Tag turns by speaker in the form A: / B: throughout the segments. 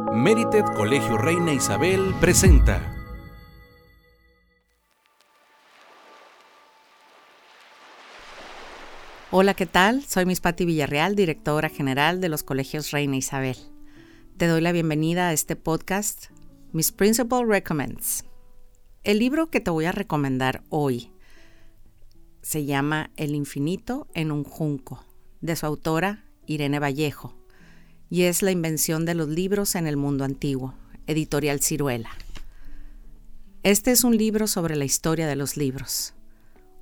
A: Merited Colegio Reina Isabel presenta.
B: Hola, ¿qué tal? Soy Miss Patti Villarreal, directora general de los Colegios Reina Isabel. Te doy la bienvenida a este podcast, Miss Principal Recommends. El libro que te voy a recomendar hoy se llama El infinito en un junco, de su autora Irene Vallejo y es la invención de los libros en el mundo antiguo, editorial Ciruela. Este es un libro sobre la historia de los libros,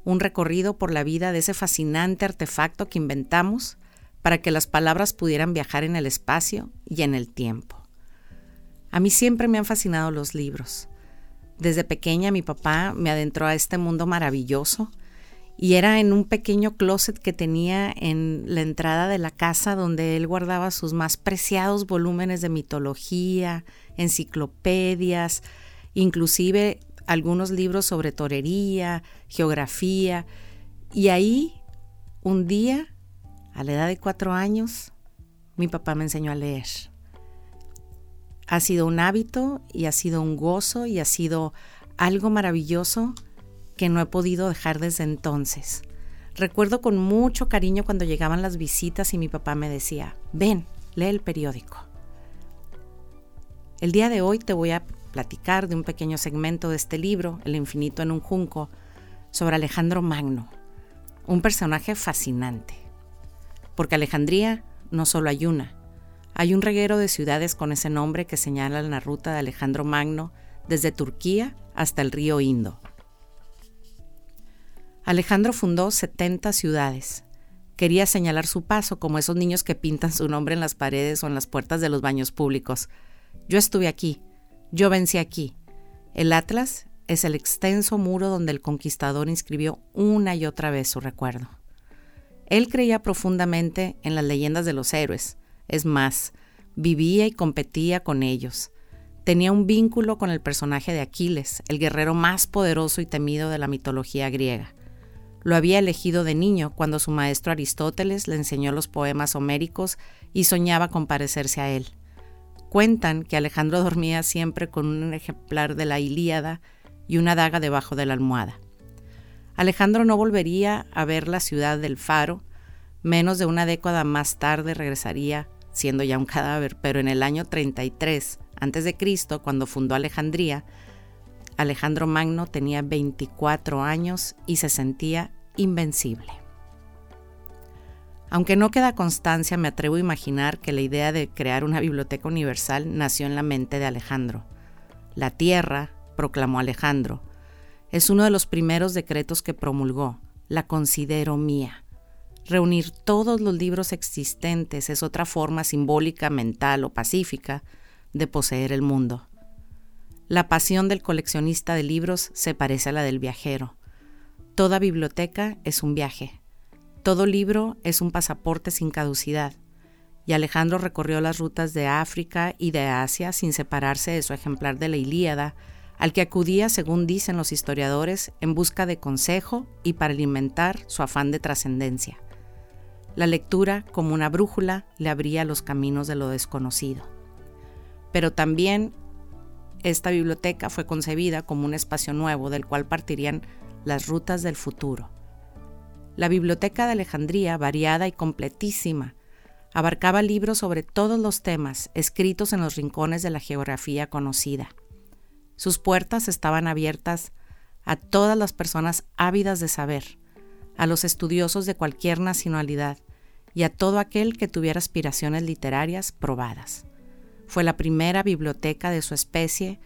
B: un recorrido por la vida de ese fascinante artefacto que inventamos para que las palabras pudieran viajar en el espacio y en el tiempo. A mí siempre me han fascinado los libros. Desde pequeña mi papá me adentró a este mundo maravilloso y era en un pequeño closet que tenía en la entrada de la casa donde él guardaba sus más preciados volúmenes de mitología, enciclopedias, inclusive algunos libros sobre torería, geografía. Y ahí, un día, a la edad de cuatro años, mi papá me enseñó a leer. Ha sido un hábito y ha sido un gozo y ha sido algo maravilloso que no he podido dejar desde entonces. Recuerdo con mucho cariño cuando llegaban las visitas y mi papá me decía, ven, lee el periódico. El día de hoy te voy a platicar de un pequeño segmento de este libro, El infinito en un junco, sobre Alejandro Magno, un personaje fascinante. Porque Alejandría no solo hay una, hay un reguero de ciudades con ese nombre que señalan la ruta de Alejandro Magno desde Turquía hasta el río Indo. Alejandro fundó 70 ciudades. Quería señalar su paso como esos niños que pintan su nombre en las paredes o en las puertas de los baños públicos. Yo estuve aquí, yo vencí aquí. El Atlas es el extenso muro donde el conquistador inscribió una y otra vez su recuerdo. Él creía profundamente en las leyendas de los héroes. Es más, vivía y competía con ellos. Tenía un vínculo con el personaje de Aquiles, el guerrero más poderoso y temido de la mitología griega. Lo había elegido de niño cuando su maestro Aristóteles le enseñó los poemas homéricos y soñaba con parecerse a él. Cuentan que Alejandro dormía siempre con un ejemplar de la Ilíada y una daga debajo de la almohada. Alejandro no volvería a ver la ciudad del Faro, menos de una década más tarde regresaría, siendo ya un cadáver, pero en el año 33 a.C., cuando fundó Alejandría, Alejandro Magno tenía 24 años y se sentía invencible. Aunque no queda constancia, me atrevo a imaginar que la idea de crear una biblioteca universal nació en la mente de Alejandro. La tierra, proclamó Alejandro, es uno de los primeros decretos que promulgó. La considero mía. Reunir todos los libros existentes es otra forma simbólica, mental o pacífica de poseer el mundo. La pasión del coleccionista de libros se parece a la del viajero. Toda biblioteca es un viaje. Todo libro es un pasaporte sin caducidad. Y Alejandro recorrió las rutas de África y de Asia sin separarse de su ejemplar de la Ilíada, al que acudía, según dicen los historiadores, en busca de consejo y para alimentar su afán de trascendencia. La lectura, como una brújula, le abría los caminos de lo desconocido. Pero también esta biblioteca fue concebida como un espacio nuevo del cual partirían las rutas del futuro. La Biblioteca de Alejandría, variada y completísima, abarcaba libros sobre todos los temas escritos en los rincones de la geografía conocida. Sus puertas estaban abiertas a todas las personas ávidas de saber, a los estudiosos de cualquier nacionalidad y a todo aquel que tuviera aspiraciones literarias probadas. Fue la primera biblioteca de su especie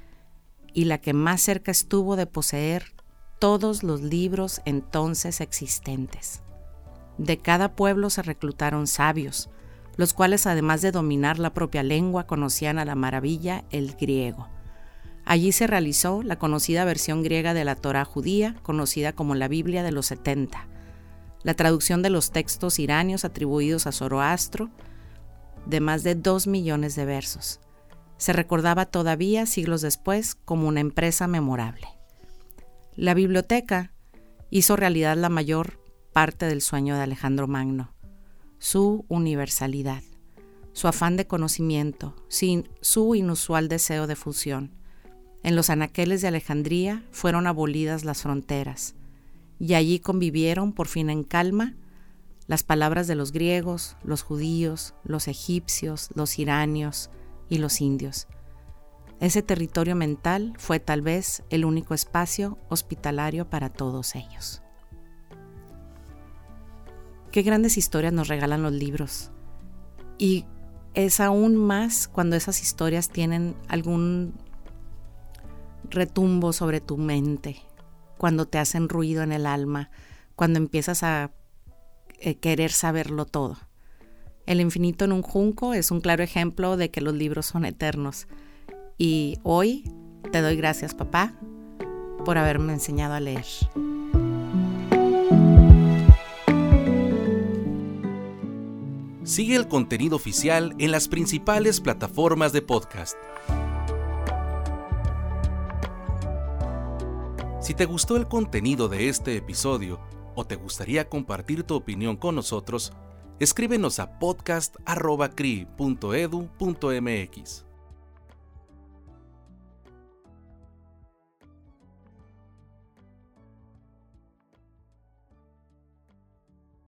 B: y la que más cerca estuvo de poseer todos los libros entonces existentes. De cada pueblo se reclutaron sabios, los cuales además de dominar la propia lengua conocían a la maravilla el griego. Allí se realizó la conocida versión griega de la Torah judía, conocida como la Biblia de los 70, la traducción de los textos iranios atribuidos a Zoroastro, de más de dos millones de versos. Se recordaba todavía, siglos después, como una empresa memorable. La biblioteca hizo realidad la mayor parte del sueño de Alejandro Magno, su universalidad. su afán de conocimiento, sin su inusual deseo de fusión. En los anaqueles de Alejandría fueron abolidas las fronteras, y allí convivieron por fin en calma las palabras de los griegos, los judíos, los egipcios, los iranios y los indios. Ese territorio mental fue tal vez el único espacio hospitalario para todos ellos. Qué grandes historias nos regalan los libros. Y es aún más cuando esas historias tienen algún retumbo sobre tu mente, cuando te hacen ruido en el alma, cuando empiezas a eh, querer saberlo todo. El infinito en un junco es un claro ejemplo de que los libros son eternos. Y hoy te doy gracias, papá, por haberme enseñado a leer.
A: Sigue el contenido oficial en las principales plataformas de podcast. Si te gustó el contenido de este episodio, o te gustaría compartir tu opinión con nosotros, escríbenos a podcast.cri.edu.mx.